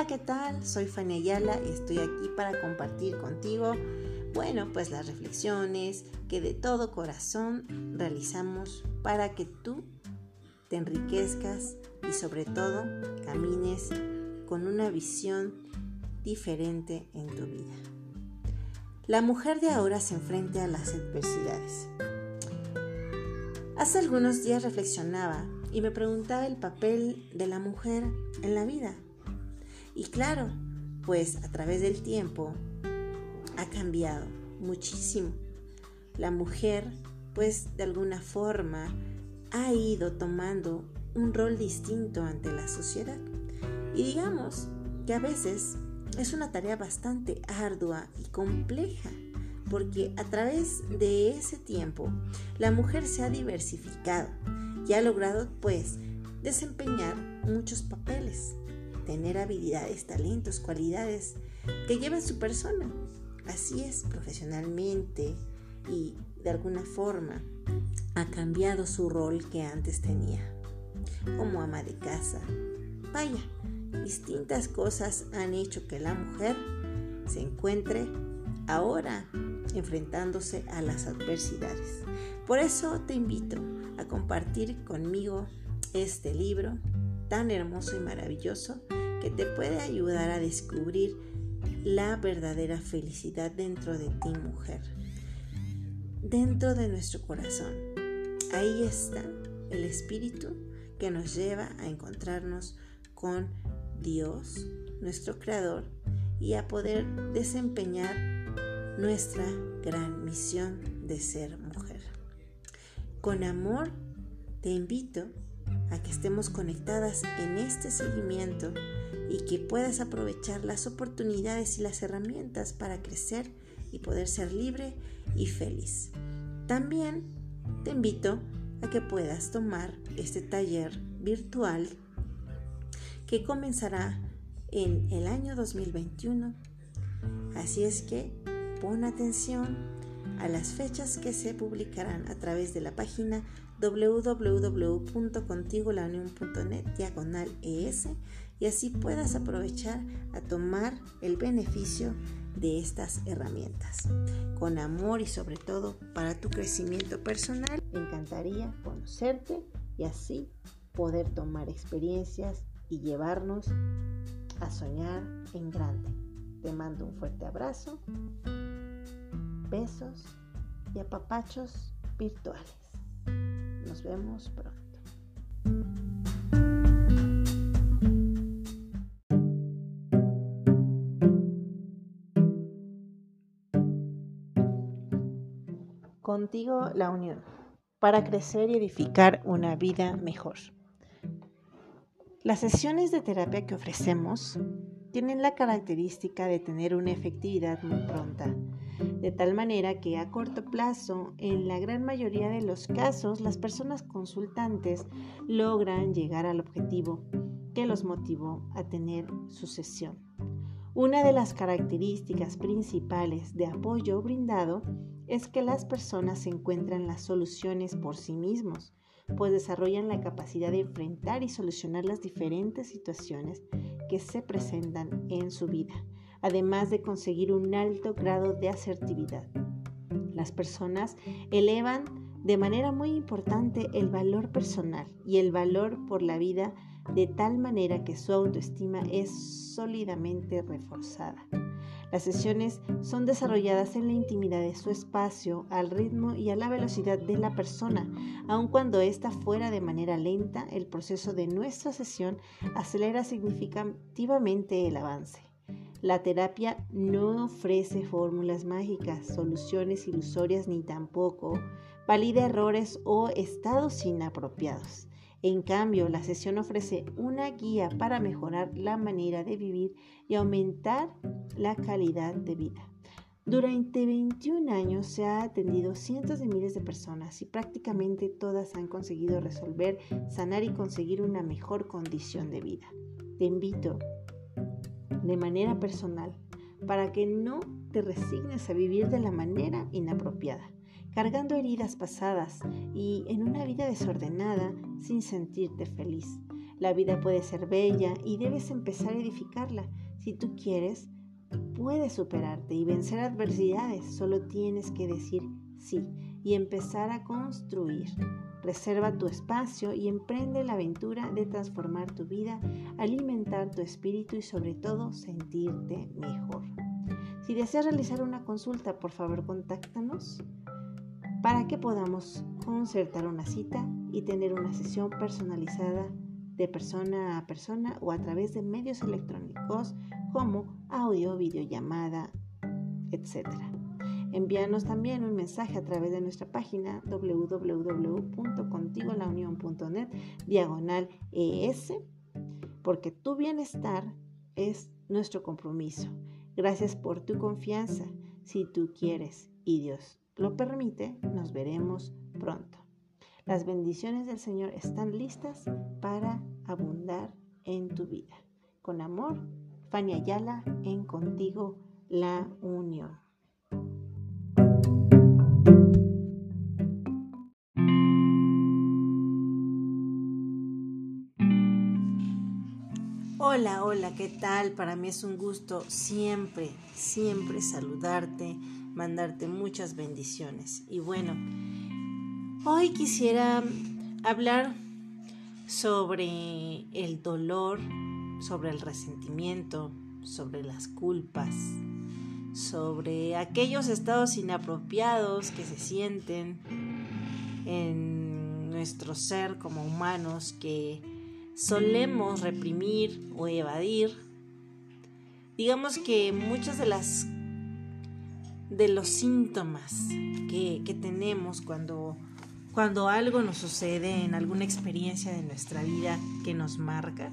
Hola, ¿qué tal? Soy Fanny Ayala y estoy aquí para compartir contigo, bueno, pues las reflexiones que de todo corazón realizamos para que tú te enriquezcas y sobre todo camines con una visión diferente en tu vida. La mujer de ahora se enfrenta a las adversidades. Hace algunos días reflexionaba y me preguntaba el papel de la mujer en la vida. Y claro, pues a través del tiempo ha cambiado muchísimo. La mujer, pues de alguna forma, ha ido tomando un rol distinto ante la sociedad. Y digamos que a veces es una tarea bastante ardua y compleja, porque a través de ese tiempo la mujer se ha diversificado y ha logrado pues desempeñar muchos papeles, tener habilidades, talentos, cualidades que llevan su persona. Así es, profesionalmente y de alguna forma ha cambiado su rol que antes tenía, como ama de casa. Vaya, distintas cosas han hecho que la mujer se encuentre ahora enfrentándose a las adversidades. Por eso te invito a compartir conmigo este libro tan hermoso y maravilloso que te puede ayudar a descubrir la verdadera felicidad dentro de ti, mujer, dentro de nuestro corazón. Ahí está el espíritu que nos lleva a encontrarnos con Dios, nuestro Creador, y a poder desempeñar nuestra gran misión de ser mujer. Con amor te invito a que estemos conectadas en este seguimiento y que puedas aprovechar las oportunidades y las herramientas para crecer y poder ser libre y feliz. También te invito a que puedas tomar este taller virtual que comenzará en el año 2021. Así es que pon atención a las fechas que se publicarán a través de la página www.contigolaunion.net diagonal y así puedas aprovechar a tomar el beneficio de estas herramientas. Con amor y sobre todo para tu crecimiento personal, me encantaría conocerte y así poder tomar experiencias y llevarnos a soñar en grande. Te mando un fuerte abrazo, besos y apapachos virtuales. Nos vemos pronto. Contigo la unión para crecer y edificar una vida mejor. Las sesiones de terapia que ofrecemos tienen la característica de tener una efectividad muy pronta, de tal manera que a corto plazo, en la gran mayoría de los casos, las personas consultantes logran llegar al objetivo que los motivó a tener su sesión. Una de las características principales de apoyo brindado es que las personas encuentran las soluciones por sí mismos pues desarrollan la capacidad de enfrentar y solucionar las diferentes situaciones que se presentan en su vida, además de conseguir un alto grado de asertividad. Las personas elevan de manera muy importante el valor personal y el valor por la vida de tal manera que su autoestima es sólidamente reforzada. Las sesiones son desarrolladas en la intimidad de su espacio, al ritmo y a la velocidad de la persona. Aun cuando está fuera de manera lenta, el proceso de nuestra sesión acelera significativamente el avance. La terapia no ofrece fórmulas mágicas, soluciones ilusorias ni tampoco valida errores o estados inapropiados. En cambio, la sesión ofrece una guía para mejorar la manera de vivir y aumentar la calidad de vida. Durante 21 años se ha atendido cientos de miles de personas y prácticamente todas han conseguido resolver, sanar y conseguir una mejor condición de vida. Te invito de manera personal para que no te resignes a vivir de la manera inapropiada cargando heridas pasadas y en una vida desordenada sin sentirte feliz. La vida puede ser bella y debes empezar a edificarla. Si tú quieres, puedes superarte y vencer adversidades. Solo tienes que decir sí y empezar a construir. Reserva tu espacio y emprende la aventura de transformar tu vida, alimentar tu espíritu y sobre todo sentirte mejor. Si deseas realizar una consulta, por favor contáctanos para que podamos concertar una cita y tener una sesión personalizada de persona a persona o a través de medios electrónicos como audio, videollamada, etc. Envíanos también un mensaje a través de nuestra página www.contigolaunión.net diagonal ES, porque tu bienestar es nuestro compromiso. Gracias por tu confianza. Si tú quieres y Dios lo permite, nos veremos pronto. Las bendiciones del Señor están listas para abundar en tu vida. Con amor, Fania Ayala en Contigo la Unión. Hola, hola, ¿qué tal? Para mí es un gusto siempre, siempre saludarte, mandarte muchas bendiciones. Y bueno, hoy quisiera hablar sobre el dolor, sobre el resentimiento, sobre las culpas, sobre aquellos estados inapropiados que se sienten en nuestro ser como humanos que solemos reprimir o evadir. Digamos que muchas de las de los síntomas que, que tenemos cuando, cuando algo nos sucede en alguna experiencia de nuestra vida que nos marca,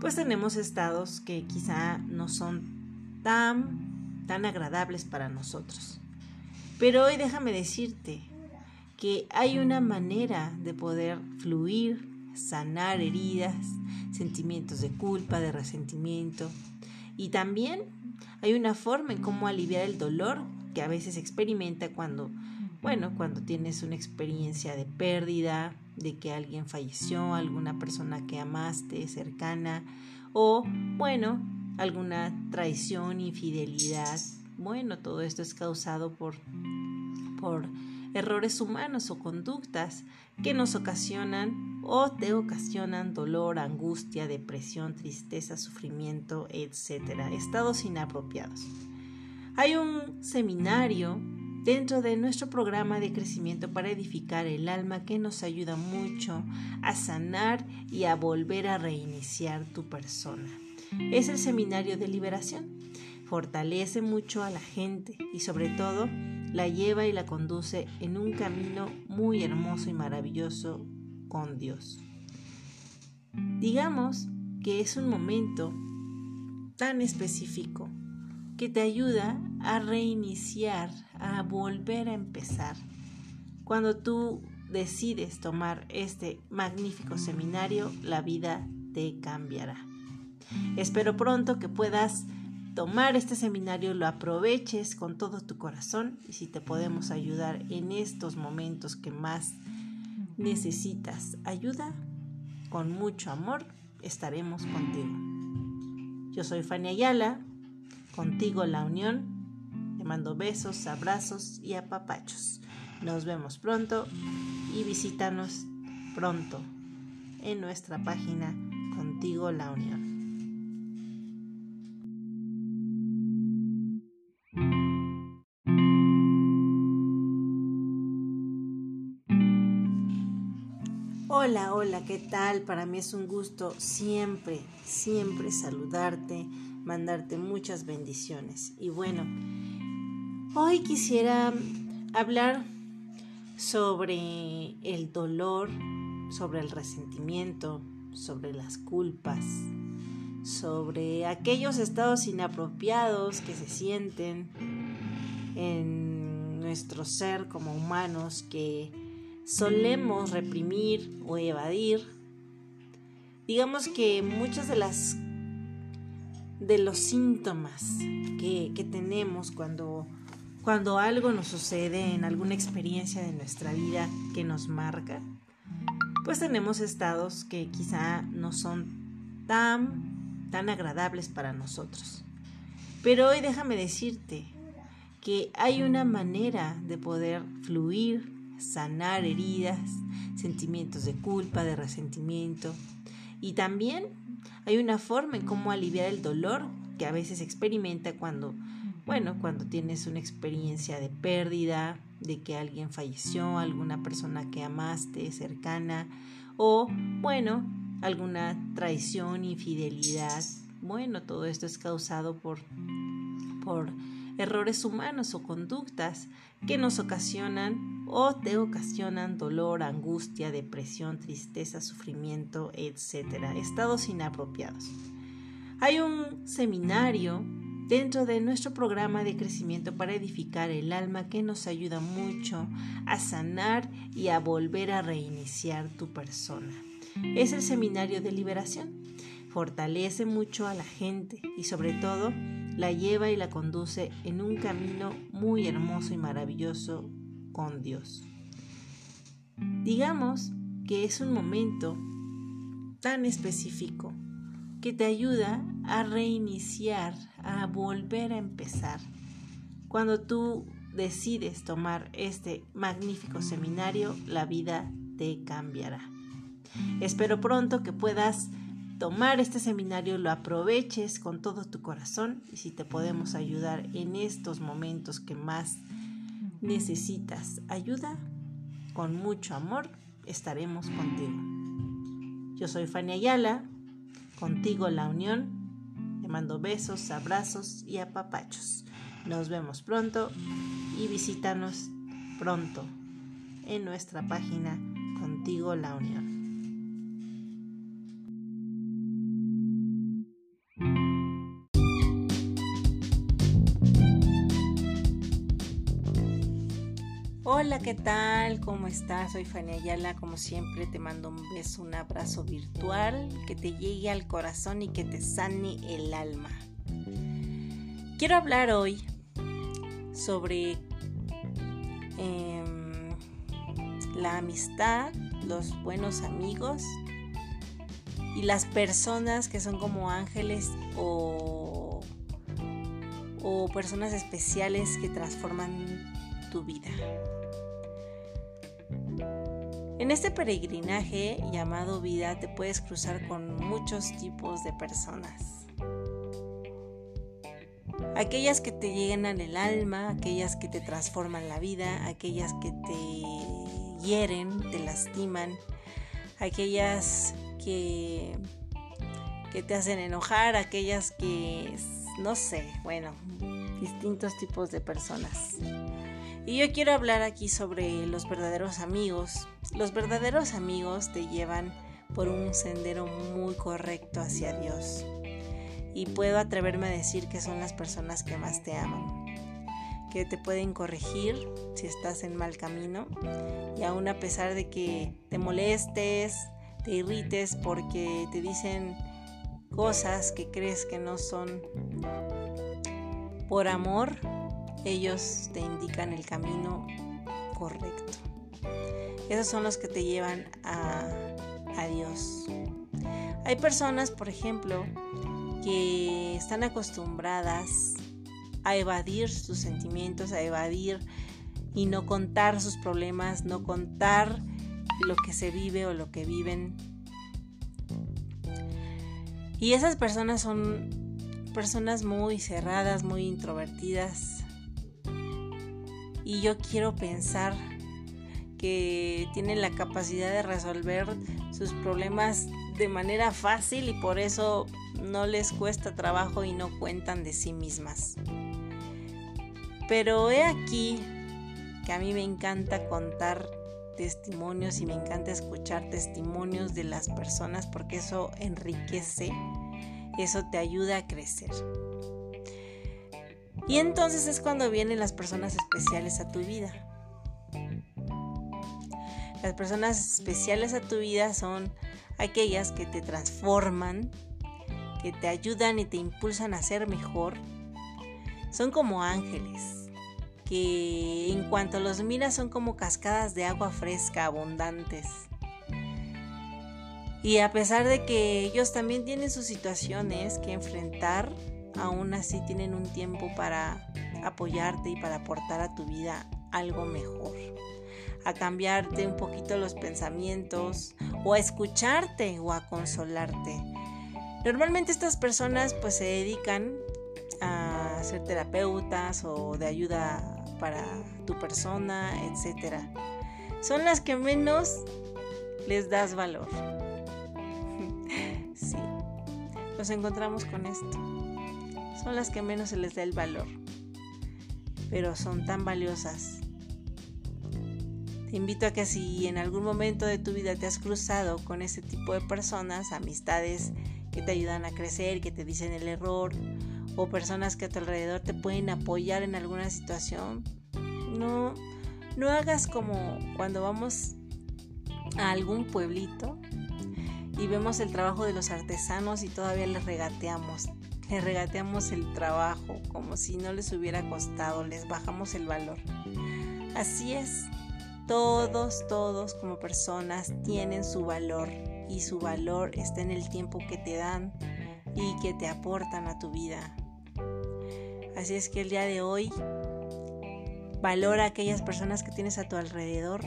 pues tenemos estados que quizá no son tan, tan agradables para nosotros. Pero hoy déjame decirte que hay una manera de poder fluir, sanar heridas, sentimientos de culpa, de resentimiento. Y también hay una forma en cómo aliviar el dolor que a veces experimenta cuando, bueno, cuando tienes una experiencia de pérdida, de que alguien falleció, alguna persona que amaste cercana o, bueno, alguna traición, infidelidad. Bueno, todo esto es causado por, por errores humanos o conductas que nos ocasionan o te ocasionan dolor, angustia, depresión, tristeza, sufrimiento, etc. Estados inapropiados. Hay un seminario dentro de nuestro programa de crecimiento para edificar el alma que nos ayuda mucho a sanar y a volver a reiniciar tu persona. Es el seminario de liberación. Fortalece mucho a la gente y sobre todo la lleva y la conduce en un camino muy hermoso y maravilloso Dios. Digamos que es un momento tan específico que te ayuda a reiniciar, a volver a empezar. Cuando tú decides tomar este magnífico seminario, la vida te cambiará. Espero pronto que puedas tomar este seminario, lo aproveches con todo tu corazón y si te podemos ayudar en estos momentos que más necesitas ayuda, con mucho amor estaremos contigo. Yo soy Fanny Ayala Contigo la unión. Te mando besos, abrazos y apapachos. Nos vemos pronto y visítanos pronto en nuestra página Contigo la Unión. Hola, hola, ¿qué tal? Para mí es un gusto siempre, siempre saludarte mandarte muchas bendiciones. Y bueno, hoy quisiera hablar sobre el dolor, sobre el resentimiento, sobre las culpas, sobre aquellos estados inapropiados que se sienten en nuestro ser como humanos que solemos reprimir o evadir. Digamos que muchas de las de los síntomas que, tenemos cuando, cuando algo nos sucede en alguna experiencia de nuestra vida que nos marca, pues tenemos estados que quizá no son tan, tan agradables para nosotros. Pero hoy déjame decirte que hay una manera de poder fluir, sanar heridas, sentimientos de culpa, de resentimiento. Y también hay una forma en cómo aliviar el dolor que a veces experimenta cuando, bueno, cuando tienes una experiencia de pérdida, de que alguien falleció, alguna persona que amaste cercana o, bueno, alguna traición, infidelidad. Bueno, todo esto es causado por, por errores humanos o conductas que nos ocasionan o te ocasionan dolor, angustia, depresión, tristeza, sufrimiento, etc. Estados inapropiados. Hay un seminario dentro de nuestro programa de crecimiento para edificar el alma que nos ayuda mucho a sanar y a volver a reiniciar tu persona. Es el seminario de liberación. Fortalece mucho a la gente y sobre todo la lleva y la conduce en un camino muy hermoso y maravilloso con Dios. Digamos que es un momento tan específico que te ayuda a reiniciar, a volver a empezar. Cuando tú decides tomar este magnífico seminario, la vida te cambiará. Espero pronto que puedas tomar este seminario, lo aproveches con todo tu corazón y si te podemos ayudar en estos momentos que más necesitas ayuda, con mucho amor estaremos contigo. Yo soy Fanny Ayala, contigo la unión. Te mando besos, abrazos y apapachos. Nos vemos pronto y visítanos pronto en nuestra página Contigo la Unión. Hola, ¿qué tal? ¿Cómo estás? Soy Fanny Ayala. Como siempre, te mando un beso, un abrazo virtual que te llegue al corazón y que te sane el alma. Quiero hablar hoy sobre em, la amistad, los buenos amigos y las personas que son como ángeles o, o personas especiales que transforman tu vida. En este peregrinaje llamado vida te puedes cruzar con muchos tipos de personas. Aquellas que te llenan el alma, aquellas que te transforman la vida, aquellas que te hieren, te lastiman, aquellas que, que te hacen enojar, aquellas que, no sé, bueno, distintos tipos de personas. Y yo quiero hablar aquí sobre los verdaderos amigos. Los verdaderos amigos te llevan por un sendero muy correcto hacia Dios. Y puedo atreverme a decir que son las personas que más te aman, que te pueden corregir si estás en mal camino y aún a pesar de que te molestes, te irrites porque te dicen cosas que crees que no son por amor, ellos te indican el camino correcto. Esos son los que te llevan a, Dios. Hay personas, por ejemplo, que están acostumbradas a evadir sus sentimientos, a evadir y no contar sus problemas, no contar lo que se vive o lo que viven. Y esas personas son personas muy cerradas, muy introvertidas, y yo quiero pensar que tienen la capacidad de resolver sus problemas de manera fácil y por eso no les cuesta trabajo y no cuentan de sí mismas. Pero he aquí que a mí me encanta contar testimonios y me encanta escuchar testimonios de las personas porque eso enriquece, eso te ayuda a crecer. Y entonces es cuando vienen las personas especiales a tu vida. Las personas especiales a tu vida son aquellas que te transforman, que te ayudan y te impulsan a ser mejor. Son como ángeles. que en cuanto los miras son como cascadas de agua fresca abundantes. Y a pesar de que ellos también tienen sus situaciones que enfrentar, aún así tienen un tiempo para apoyarte y para aportar a tu vida algo mejor. A cambiarte un poquito los pensamientos o a escucharte o a consolarte. Normalmente estas personas pues se dedican a ser terapeutas o de ayuda para tu persona, etc. Son las que menos les das valor. sí, nos encontramos con esto. Son las que menos se les da el valor, pero son tan valiosas. Invito a que si en algún momento de tu vida te has cruzado con ese tipo de personas, amistades que te ayudan a crecer, que te dicen el error, o personas que a tu alrededor te pueden apoyar en alguna situación, no, no hagas como cuando vamos a algún pueblito y vemos el trabajo de los artesanos y todavía les regateamos. Les regateamos el trabajo como si no les hubiera costado, les bajamos el valor. Así es, todos, todos como personas tienen su valor y su valor está en el tiempo que te dan y que te aportan a tu vida. Así es que el día de hoy valora a aquellas personas que tienes a tu alrededor,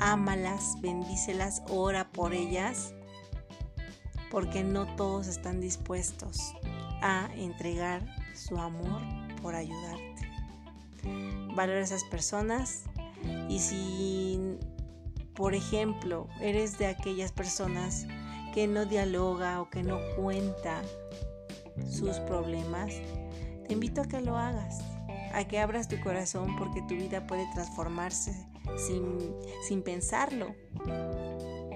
ámalas, bendícelas, ora por ellas, porque no todos están dispuestos a entregar su amor por ayudarte. Valora a esas personas y si, por ejemplo, eres de aquellas personas que no dialoga o que no cuenta sus problemas, te invito a que lo hagas, a que abras tu corazón porque tu vida puede transformarse sin, sin pensarlo.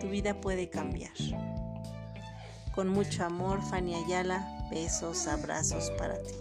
Tu vida puede cambiar. Con mucho amor, Fanny Ayala, besos, abrazos para ti.